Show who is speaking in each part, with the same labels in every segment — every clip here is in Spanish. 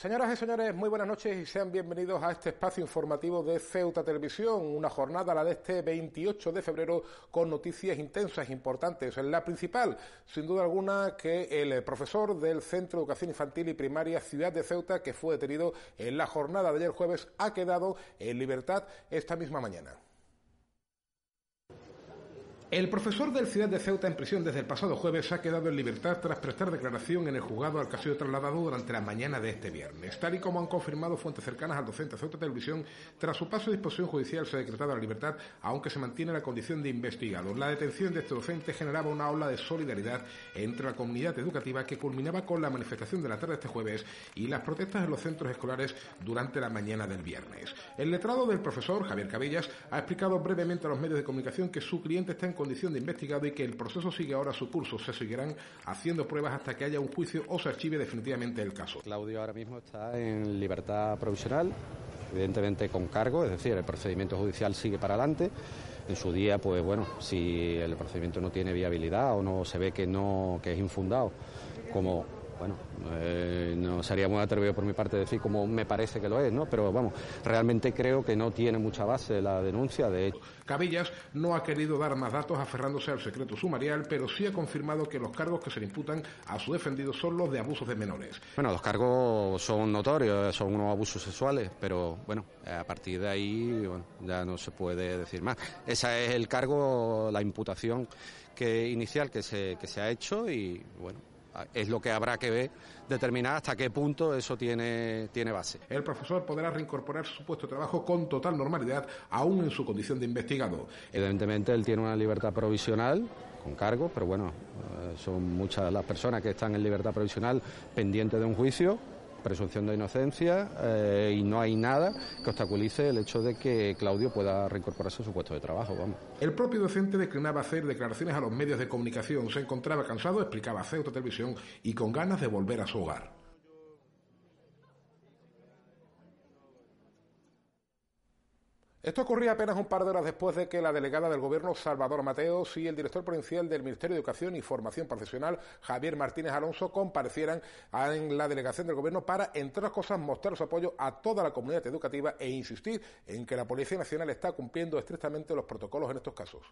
Speaker 1: Señoras y señores, muy buenas noches y sean bienvenidos a este espacio informativo de Ceuta Televisión, una jornada, la de este 28 de febrero, con noticias intensas, importantes. La principal, sin duda alguna, que el profesor del Centro de Educación Infantil y Primaria Ciudad de Ceuta, que fue detenido en la jornada de ayer jueves, ha quedado en libertad esta misma mañana. El profesor del Ciudad de Ceuta en prisión desde el pasado jueves ha quedado en libertad tras prestar declaración en el juzgado al que ha sido trasladado durante la mañana de este viernes. Tal y como han confirmado fuentes cercanas al docente Ceuta Televisión, tras su paso a disposición judicial se ha decretado la libertad, aunque se mantiene la condición de investigado. La detención de este docente generaba una ola de solidaridad entre la comunidad educativa que culminaba con la manifestación de la tarde de este jueves y las protestas en los centros escolares durante la mañana del viernes. El letrado del profesor, Javier Cabellas, ha explicado brevemente a los medios de comunicación que su cliente está en condición de investigado y que el proceso sigue ahora su curso. Se seguirán haciendo pruebas hasta que haya un juicio o se archive definitivamente el caso.
Speaker 2: Claudio ahora mismo está en libertad provisional, evidentemente con cargo, es decir, el procedimiento judicial sigue para adelante. En su día, pues bueno, si el procedimiento no tiene viabilidad o no se ve que no que es infundado, como bueno, eh, no sería muy atrevido por mi parte decir como me parece que lo es, ¿no? Pero vamos, realmente creo que no tiene mucha base la denuncia, de hecho.
Speaker 1: Cabillas no ha querido dar más datos aferrándose al secreto sumarial, pero sí ha confirmado que los cargos que se le imputan a su defendido son los de abusos de menores.
Speaker 2: Bueno, los cargos son notorios, son unos abusos sexuales, pero bueno, a partir de ahí bueno, ya no se puede decir más. Ese es el cargo, la imputación que inicial que se, que se ha hecho y bueno, es lo que habrá que ver, determinar hasta qué punto eso tiene, tiene base.
Speaker 1: El profesor podrá reincorporar su puesto de trabajo con total normalidad, aún en su condición de investigado.
Speaker 2: Evidentemente él tiene una libertad provisional con cargo, pero bueno, eh, son muchas las personas que están en libertad provisional pendientes de un juicio presunción de inocencia eh, y no hay nada que obstaculice el hecho de que Claudio pueda reincorporarse a su puesto de trabajo.
Speaker 1: El propio docente declinaba hacer declaraciones a los medios de comunicación. Se encontraba cansado, explicaba a Ceuta Televisión y con ganas de volver a su hogar. Esto ocurría apenas un par de horas después de que la delegada del Gobierno, Salvador Mateos, y el director provincial del Ministerio de Educación y Formación Profesional, Javier Martínez Alonso, comparecieran en la delegación del Gobierno para, entre otras cosas, mostrar su apoyo a toda la comunidad educativa e insistir en que la Policía Nacional está cumpliendo estrictamente los protocolos en estos casos.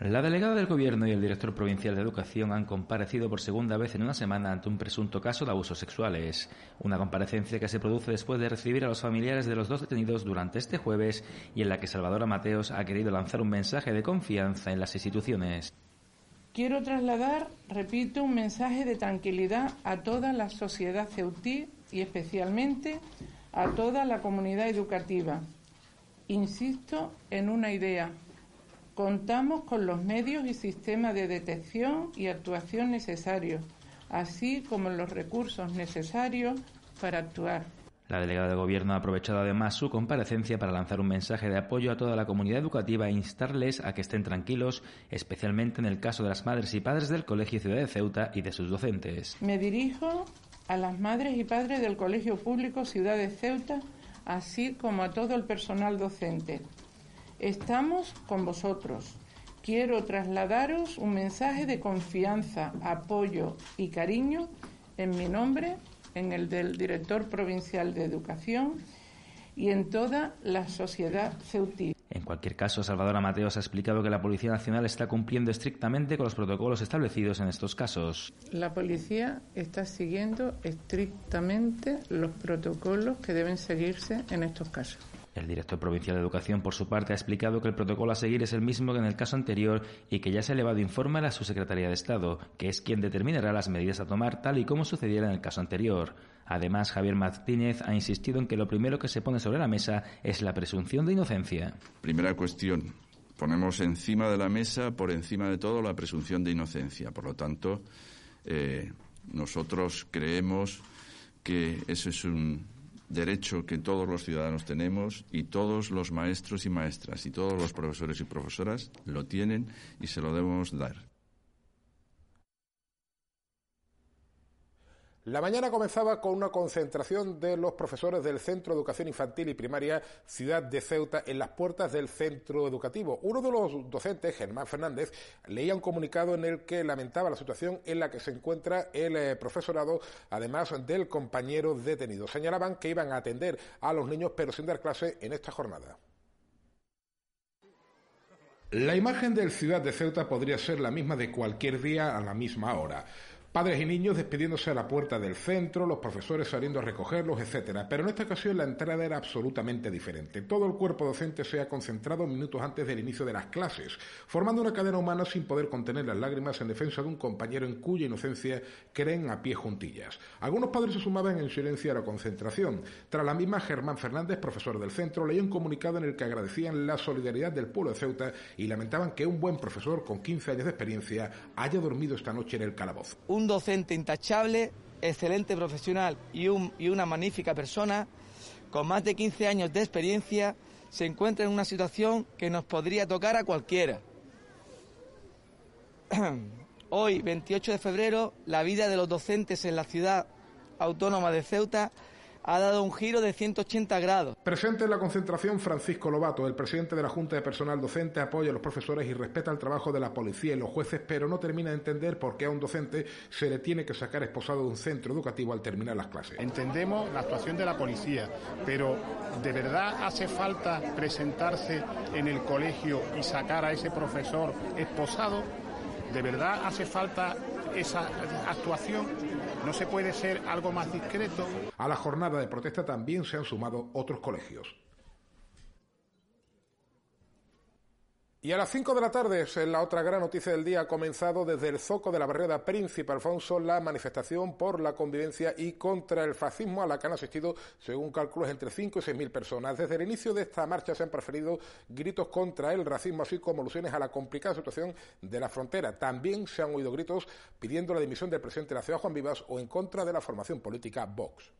Speaker 3: La delegada del Gobierno y el director provincial de Educación han comparecido por segunda vez en una semana ante un presunto caso de abusos sexuales. Una comparecencia que se produce después de recibir a los familiares de los dos detenidos durante este jueves y en la que Salvador Mateos ha querido lanzar un mensaje de confianza en las instituciones.
Speaker 4: Quiero trasladar, repito, un mensaje de tranquilidad a toda la sociedad ceutí y especialmente a toda la comunidad educativa. Insisto en una idea Contamos con los medios y sistemas de detección y actuación necesarios, así como los recursos necesarios para actuar.
Speaker 3: La delegada de Gobierno ha aprovechado además su comparecencia para lanzar un mensaje de apoyo a toda la comunidad educativa e instarles a que estén tranquilos, especialmente en el caso de las madres y padres del Colegio Ciudad de Ceuta y de sus docentes.
Speaker 4: Me dirijo a las madres y padres del Colegio Público Ciudad de Ceuta, así como a todo el personal docente. Estamos con vosotros. Quiero trasladaros un mensaje de confianza, apoyo y cariño en mi nombre, en el del director provincial de Educación y en toda la sociedad ceutí.
Speaker 3: En cualquier caso, Salvador Mateos ha explicado que la Policía Nacional está cumpliendo estrictamente con los protocolos establecidos en estos casos.
Speaker 4: La policía está siguiendo estrictamente los protocolos que deben seguirse en estos casos.
Speaker 3: El director provincial de Educación, por su parte, ha explicado que el protocolo a seguir es el mismo que en el caso anterior y que ya se ha elevado informe a la subsecretaría de Estado, que es quien determinará las medidas a tomar tal y como sucediera en el caso anterior. Además, Javier Martínez ha insistido en que lo primero que se pone sobre la mesa es la presunción de inocencia.
Speaker 5: Primera cuestión. Ponemos encima de la mesa, por encima de todo, la presunción de inocencia. Por lo tanto, eh, nosotros creemos que eso es un, derecho que todos los ciudadanos tenemos y todos los maestros y maestras y todos los profesores y profesoras lo tienen y se lo debemos dar.
Speaker 1: La mañana comenzaba con una concentración de los profesores del Centro de Educación Infantil y Primaria Ciudad de Ceuta en las puertas del centro educativo. Uno de los docentes, Germán Fernández, leía un comunicado en el que lamentaba la situación en la que se encuentra el eh, profesorado, además del compañero detenido. Señalaban que iban a atender a los niños pero sin dar clase en esta jornada. La imagen del Ciudad de Ceuta podría ser la misma de cualquier día a la misma hora. Padres y niños despidiéndose a la puerta del centro, los profesores saliendo a recogerlos, etcétera. Pero en esta ocasión la entrada era absolutamente diferente. Todo el cuerpo docente se ha concentrado minutos antes del inicio de las clases, formando una cadena humana sin poder contener las lágrimas en defensa de un compañero en cuya inocencia creen a pie juntillas. Algunos padres se sumaban en silencio a la concentración. Tras la misma, Germán Fernández, profesor del centro, leía un comunicado en el que agradecían la solidaridad del pueblo de Ceuta y lamentaban que un buen profesor con 15 años de experiencia haya dormido esta noche en el calabozo
Speaker 6: docente intachable, excelente profesional y, y una magnífica persona, con más de 15 años de experiencia, se encuentra en una situación que nos podría tocar a cualquiera. Hoy, 28 de febrero, la vida de los docentes en la ciudad autónoma de Ceuta ha dado un giro de 180 grados.
Speaker 1: Presente en la concentración Francisco Lobato, el presidente de la Junta de Personal Docente, apoya a los profesores y respeta el trabajo de la policía y los jueces, pero no termina de entender por qué a un docente se le tiene que sacar esposado de un centro educativo al terminar las clases.
Speaker 7: Entendemos la actuación de la policía, pero ¿de verdad hace falta presentarse en el colegio y sacar a ese profesor esposado? ¿De verdad hace falta esa actuación? ¿No se puede ser algo más discreto?
Speaker 1: A la jornada de protesta también se han sumado otros colegios. Y a las 5 de la tarde, en la otra gran noticia del día, ha comenzado desde el zoco de la barrera Príncipe Alfonso la manifestación por la convivencia y contra el fascismo a la que han asistido, según cálculos, entre 5 y 6 mil personas. Desde el inicio de esta marcha se han preferido gritos contra el racismo, así como alusiones a la complicada situación de la frontera. También se han oído gritos pidiendo la dimisión del presidente de la ciudad, Juan Vivas, o en contra de la formación política Vox.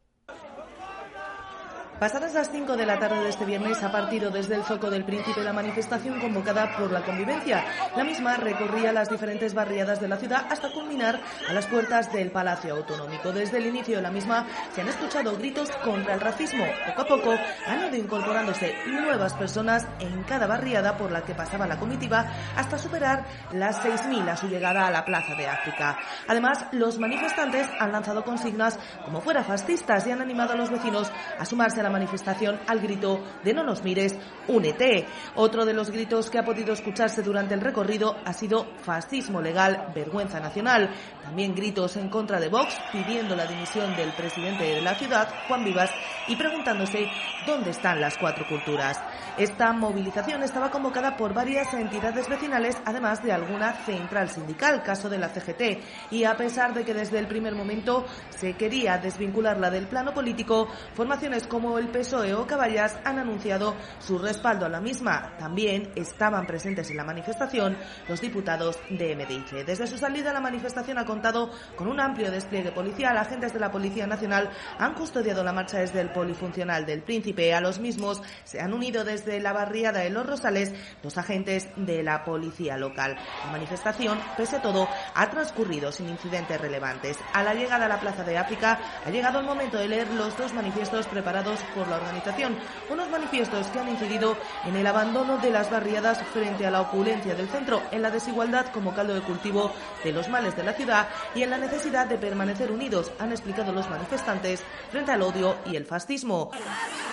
Speaker 8: Pasadas las 5 de la tarde de este viernes ha partido desde el foco del Príncipe la manifestación convocada por la convivencia. La misma recorría las diferentes barriadas de la ciudad hasta culminar a las puertas del Palacio Autonómico. Desde el inicio de la misma se han escuchado gritos contra el racismo. Poco a poco han ido incorporándose nuevas personas en cada barriada por la que pasaba la comitiva hasta superar las 6.000 a su llegada a la Plaza de África. Además, los manifestantes han lanzado consignas como fuera fascistas y han animado a los vecinos a sumarse la manifestación al grito de no nos mires, únete. Otro de los gritos que ha podido escucharse durante el recorrido ha sido fascismo legal, vergüenza nacional. También gritos en contra de Vox pidiendo la dimisión del presidente de la ciudad, Juan Vivas, y preguntándose dónde están las cuatro culturas. Esta movilización estaba convocada por varias entidades vecinales, además de alguna central sindical, caso de la CGT, y a pesar de que desde el primer momento se quería desvincularla del plano político, formaciones como el PSOE o Caballas han anunciado su respaldo a la misma. También estaban presentes en la manifestación los diputados de MDIC. Desde su salida la manifestación ha contado con un amplio despliegue policial. Agentes de la Policía Nacional han custodiado la marcha desde el polifuncional del Príncipe. A los mismos se han unido desde la barriada de Los Rosales los agentes de la Policía local. La manifestación, pese a todo, ha transcurrido sin incidentes relevantes. A la llegada a la Plaza de África ha llegado el momento de leer los dos manifiestos preparados por la organización. Unos manifiestos que han incidido en el abandono de las barriadas frente a la opulencia del centro, en la desigualdad como caldo de cultivo de los males de la ciudad y en la necesidad de permanecer unidos, han explicado los manifestantes, frente al odio y el fascismo.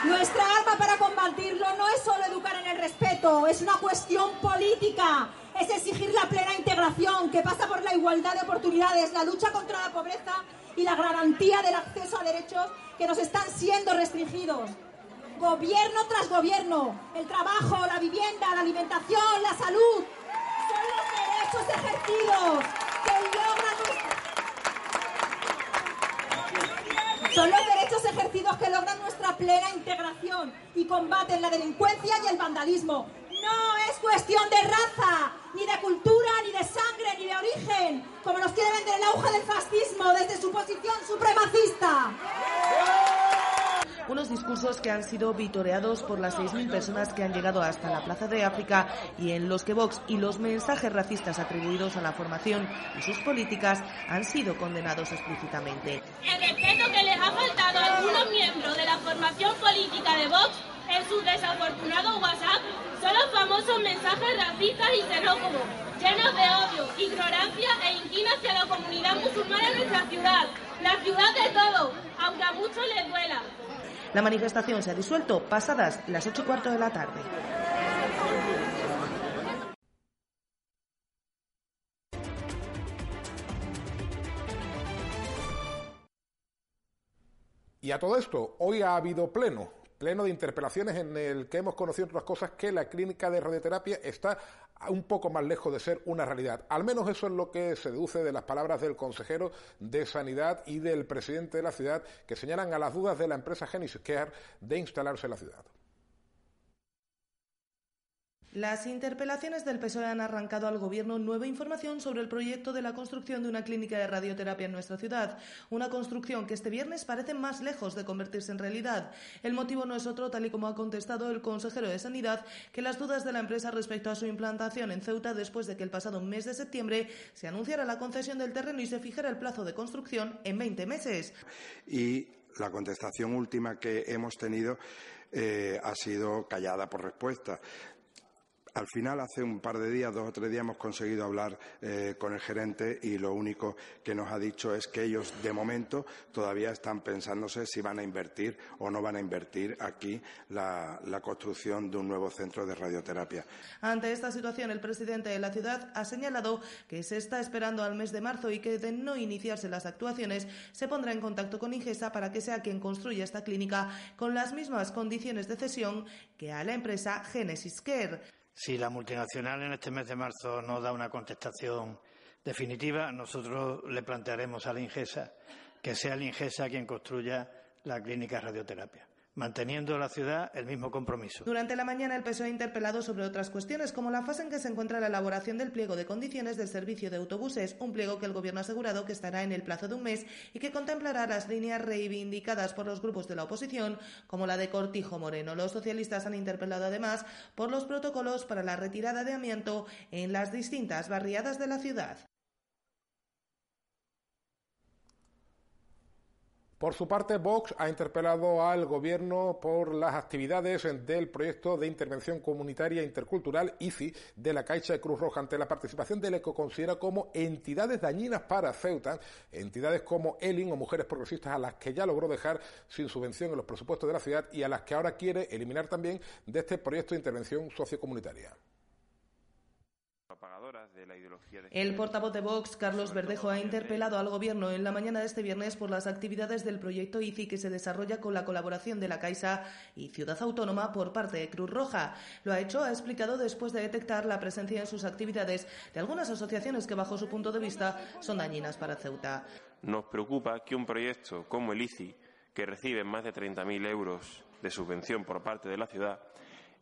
Speaker 9: Nuestra arma para combatirlo no es solo educar en el respeto, es una cuestión política es exigir la plena integración que pasa por la igualdad de oportunidades, la lucha contra la pobreza y la garantía del acceso a derechos que nos están siendo restringidos. Gobierno tras gobierno, el trabajo, la vivienda, la alimentación, la salud, son los derechos ejercidos que logran Son los derechos ejercidos que logran nuestra plena integración y combaten la delincuencia y el vandalismo. No es cuestión de raza, ni de cultura, de sangre, ni de origen, como nos quiere vender el auge del fascismo desde su posición supremacista.
Speaker 8: Unos discursos que han sido vitoreados por las 6.000 personas que han llegado hasta la Plaza de África y en los que Vox y los mensajes racistas atribuidos a la formación y sus políticas han sido condenados explícitamente.
Speaker 10: El respeto que les ha faltado a algunos miembros de la formación política de Vox en su desafortunado WhatsApp son los famosos mensajes racistas y xenófobos, llenos de odio, ignorancia e inquina hacia la comunidad musulmana en nuestra ciudad, la ciudad de todos, aunque a muchos les duela.
Speaker 8: La manifestación se ha disuelto pasadas las ocho y cuarto de la tarde.
Speaker 1: Y a todo esto, hoy ha habido pleno, pleno de interpelaciones en el que hemos conocido otras cosas que la clínica de radioterapia está un poco más lejos de ser una realidad. Al menos eso es lo que se deduce de las palabras del consejero de Sanidad y del presidente de la ciudad que señalan a las dudas de la empresa Genesis Care de instalarse en la ciudad.
Speaker 8: Las interpelaciones del PSOE han arrancado al Gobierno nueva información sobre el proyecto de la construcción de una clínica de radioterapia en nuestra ciudad. Una construcción que este viernes parece más lejos de convertirse en realidad. El motivo no es otro, tal y como ha contestado el consejero de Sanidad, que las dudas de la empresa respecto a su implantación en Ceuta después de que el pasado mes de septiembre se anunciara la concesión del terreno y se fijara el plazo de construcción en 20 meses.
Speaker 11: Y la contestación última que hemos tenido eh, ha sido callada por respuesta. Al final, hace un par de días, dos o tres días, hemos conseguido hablar eh, con el gerente y lo único que nos ha dicho es que ellos, de momento, todavía están pensándose si van a invertir o no van a invertir aquí la, la construcción de un nuevo centro de radioterapia.
Speaker 8: Ante esta situación, el presidente de la ciudad ha señalado que se está esperando al mes de marzo y que, de no iniciarse las actuaciones, se pondrá en contacto con Ingesa para que sea quien construya esta clínica con las mismas condiciones de cesión que a la empresa Genesis Care.
Speaker 12: Si la multinacional en este mes de marzo no da una contestación definitiva, nosotros le plantearemos a la Ingesa que sea la Ingesa quien construya la clínica radioterapia manteniendo la ciudad el mismo compromiso.
Speaker 8: Durante la mañana el PSOE ha interpelado sobre otras cuestiones, como la fase en que se encuentra la elaboración del pliego de condiciones del servicio de autobuses, un pliego que el Gobierno ha asegurado que estará en el plazo de un mes y que contemplará las líneas reivindicadas por los grupos de la oposición, como la de Cortijo Moreno. Los socialistas han interpelado además por los protocolos para la retirada de amianto en las distintas barriadas de la ciudad.
Speaker 1: Por su parte, Vox ha interpelado al Gobierno por las actividades del proyecto de intervención comunitaria intercultural ICI de la Caixa de Cruz Roja ante la participación de la que considera como entidades dañinas para Ceuta, entidades como ELIN o Mujeres Progresistas a las que ya logró dejar sin subvención en los presupuestos de la ciudad y a las que ahora quiere eliminar también de este proyecto de intervención sociocomunitaria.
Speaker 8: El portavoz de Vox, Carlos Verdejo, ha interpelado al Gobierno en la mañana de este viernes por las actividades del proyecto ICI que se desarrolla con la colaboración de la Caixa y Ciudad Autónoma por parte de Cruz Roja. Lo ha hecho, ha explicado, después de detectar la presencia en sus actividades de algunas asociaciones que, bajo su punto de vista, son dañinas para Ceuta.
Speaker 13: Nos preocupa que un proyecto como el ICI, que recibe más de 30.000 euros de subvención por parte de la ciudad,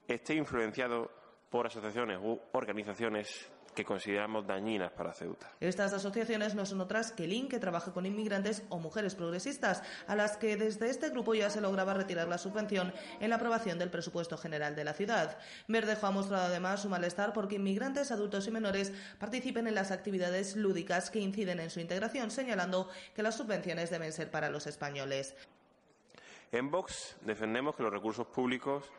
Speaker 13: esté influenciado por asociaciones u organizaciones que consideramos dañinas para Ceuta.
Speaker 8: Estas asociaciones no son otras que LIN, que trabaja con inmigrantes o mujeres progresistas, a las que desde este grupo ya se lograba retirar la subvención en la aprobación del presupuesto general de la ciudad. Verdejo ha mostrado además su malestar porque inmigrantes, adultos y menores participen en las actividades lúdicas que inciden en su integración, señalando que las subvenciones deben ser para los españoles.
Speaker 13: En Vox defendemos que los recursos públicos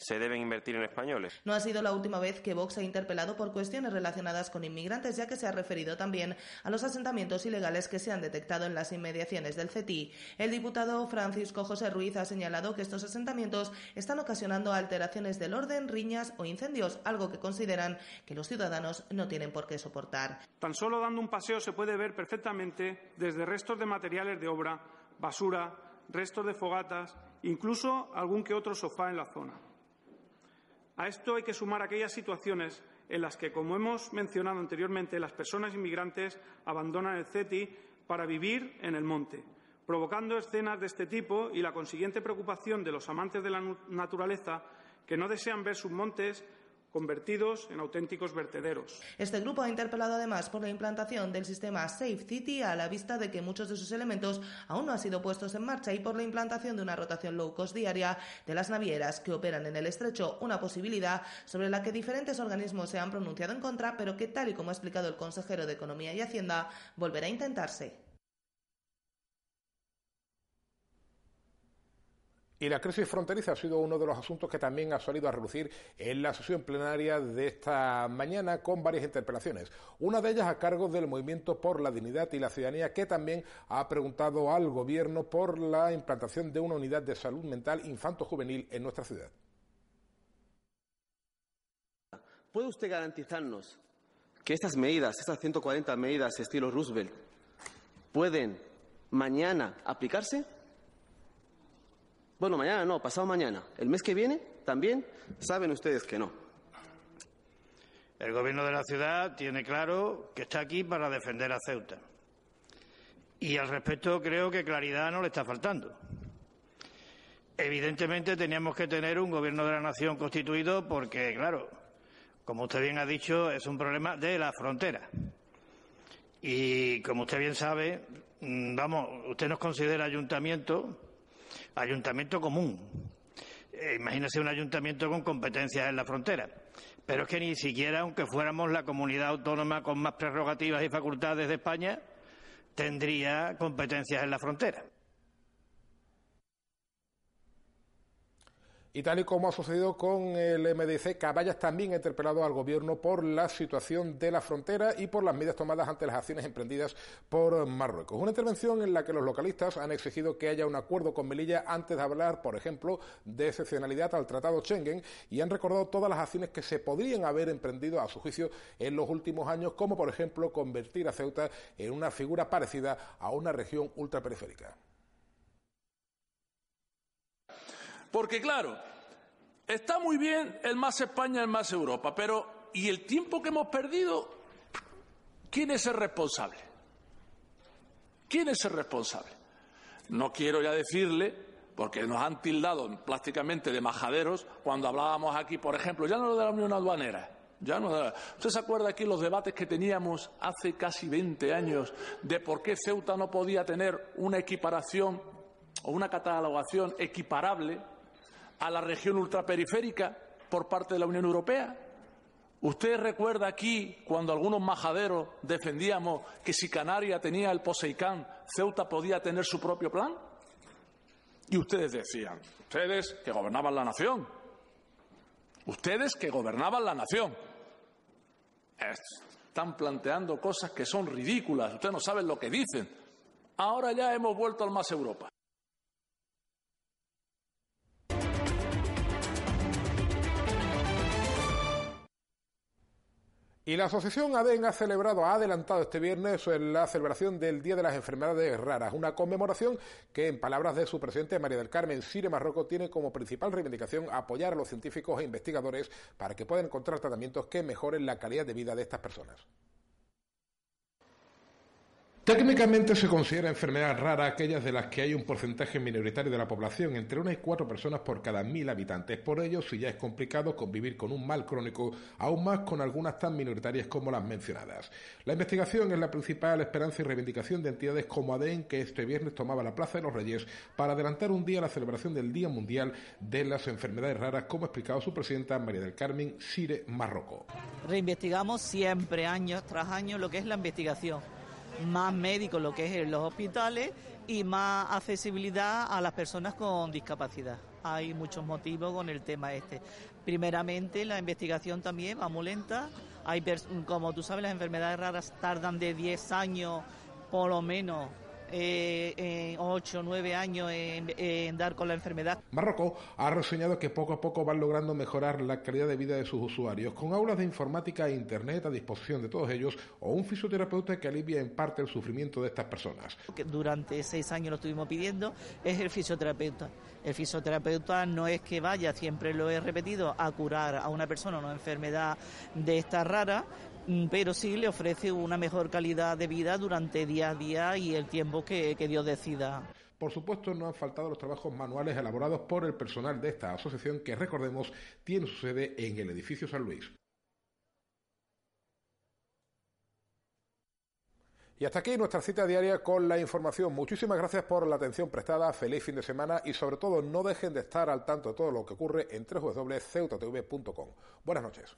Speaker 13: se deben invertir en españoles.
Speaker 8: No ha sido la última vez que Vox ha interpelado por cuestiones relacionadas con inmigrantes, ya que se ha referido también a los asentamientos ilegales que se han detectado en las inmediaciones del CETI. El diputado Francisco José Ruiz ha señalado que estos asentamientos están ocasionando alteraciones del orden, riñas o incendios, algo que consideran que los ciudadanos no tienen por qué soportar.
Speaker 14: Tan solo dando un paseo se puede ver perfectamente desde restos de materiales de obra, basura, restos de fogatas, incluso algún que otro sofá en la zona. A esto hay que sumar aquellas situaciones en las que, como hemos mencionado anteriormente, las personas inmigrantes abandonan el CETI para vivir en el monte, provocando escenas de este tipo y la consiguiente preocupación de los amantes de la naturaleza que no desean ver sus montes convertidos en auténticos vertederos.
Speaker 8: Este grupo ha interpelado además por la implantación del sistema Safe City a la vista de que muchos de sus elementos aún no han sido puestos en marcha y por la implantación de una rotación low cost diaria de las navieras que operan en el estrecho, una posibilidad sobre la que diferentes organismos se han pronunciado en contra, pero que tal y como ha explicado el consejero de Economía y Hacienda, volverá a intentarse.
Speaker 1: Y la crisis fronteriza ha sido uno de los asuntos que también ha salido a relucir en la sesión plenaria de esta mañana con varias interpelaciones. Una de ellas a cargo del Movimiento por la Dignidad y la Ciudadanía, que también ha preguntado al Gobierno por la implantación de una unidad de salud mental infanto-juvenil en nuestra ciudad.
Speaker 15: ¿Puede usted garantizarnos que estas medidas, estas 140 medidas estilo Roosevelt, pueden mañana aplicarse? Bueno, mañana no, pasado mañana. ¿El mes que viene también? Saben ustedes que no.
Speaker 12: El Gobierno de la ciudad tiene claro que está aquí para defender a Ceuta. Y al respecto creo que claridad no le está faltando. Evidentemente teníamos que tener un Gobierno de la Nación constituido porque, claro, como usted bien ha dicho, es un problema de la frontera. Y como usted bien sabe, mm, vamos, usted nos considera ayuntamiento ayuntamiento común. Eh, imagínese un ayuntamiento con competencias en la frontera. Pero es que ni siquiera, aunque fuéramos la comunidad autónoma con más prerrogativas y facultades de España, tendría competencias en la frontera.
Speaker 1: Y tal y como ha sucedido con el MDC, Caballas también ha interpelado al Gobierno por la situación de la frontera y por las medidas tomadas ante las acciones emprendidas por Marruecos. Una intervención en la que los localistas han exigido que haya un acuerdo con Melilla antes de hablar, por ejemplo, de excepcionalidad al Tratado Schengen y han recordado todas las acciones que se podrían haber emprendido a su juicio en los últimos años, como por ejemplo convertir a Ceuta en una figura parecida a una región ultraperiférica.
Speaker 16: Porque claro, está muy bien el más España, el más Europa, pero ¿y el tiempo que hemos perdido? ¿Quién es el responsable? ¿Quién es el responsable? No quiero ya decirle, porque nos han tildado prácticamente de majaderos cuando hablábamos aquí, por ejemplo, ya no de la Unión Aduanera. Ya no, ¿Usted se acuerda aquí los debates que teníamos hace casi 20 años de por qué Ceuta no podía tener una equiparación o una catalogación equiparable a la región ultraperiférica por parte de la Unión Europea? ¿Usted recuerda aquí cuando algunos majaderos defendíamos que si Canarias tenía el Poseicán, Ceuta podía tener su propio plan? Y ustedes decían, ustedes que gobernaban la nación, ustedes que gobernaban la nación, están planteando cosas que son ridículas, ustedes no saben lo que dicen. Ahora ya hemos vuelto al más Europa.
Speaker 1: Y la Asociación ADEN ha celebrado, ha adelantado este viernes la celebración del Día de las Enfermedades Raras, una conmemoración que, en palabras de su presidente María del Carmen Sire Marroco, tiene como principal reivindicación apoyar a los científicos e investigadores para que puedan encontrar tratamientos que mejoren la calidad de vida de estas personas. Técnicamente se considera enfermedad rara aquellas de las que hay un porcentaje minoritario de la población, entre una y cuatro personas por cada mil habitantes. Por ello, si ya es complicado convivir con un mal crónico, aún más con algunas tan minoritarias como las mencionadas. La investigación es la principal esperanza y reivindicación de entidades como ADEN, que este viernes tomaba la Plaza de los Reyes para adelantar un día la celebración del Día Mundial de las Enfermedades Raras, como ha explicado su presidenta María del Carmen Sire Marroco.
Speaker 17: Reinvestigamos siempre, año tras año, lo que es la investigación más médicos, lo que es en los hospitales, y más accesibilidad a las personas con discapacidad. Hay muchos motivos con el tema este. Primeramente, la investigación también va muy lenta. Hay, como tú sabes, las enfermedades raras tardan de 10 años por lo menos eh, 8 o 9 años en, dar con la enfermedad.
Speaker 1: Marroco ha reseñado que poco a poco van logrando mejorar la calidad de vida de sus usuarios, con aulas de informática e Internet a disposición de todos ellos, o un fisioterapeuta que alivia en parte el sufrimiento de estas personas.
Speaker 17: Durante seis años lo estuvimos pidiendo, es el fisioterapeuta. El fisioterapeuta no es que vaya, siempre lo he repetido, a curar a una persona una enfermedad de esta rara, pero sí le ofrece una mejor calidad de vida durante día a día y el tiempo que, Dios decida.
Speaker 1: Por supuesto, no han faltado los trabajos manuales elaborados por el personal de esta asociación que, recordemos, tiene su sede en el edificio San Luis. Y hasta aquí nuestra cita diaria con la información. Muchísimas gracias por la atención prestada, feliz fin de semana y sobre todo no dejen de estar al tanto de todo lo que ocurre en www.ceutatv.com. Buenas noches.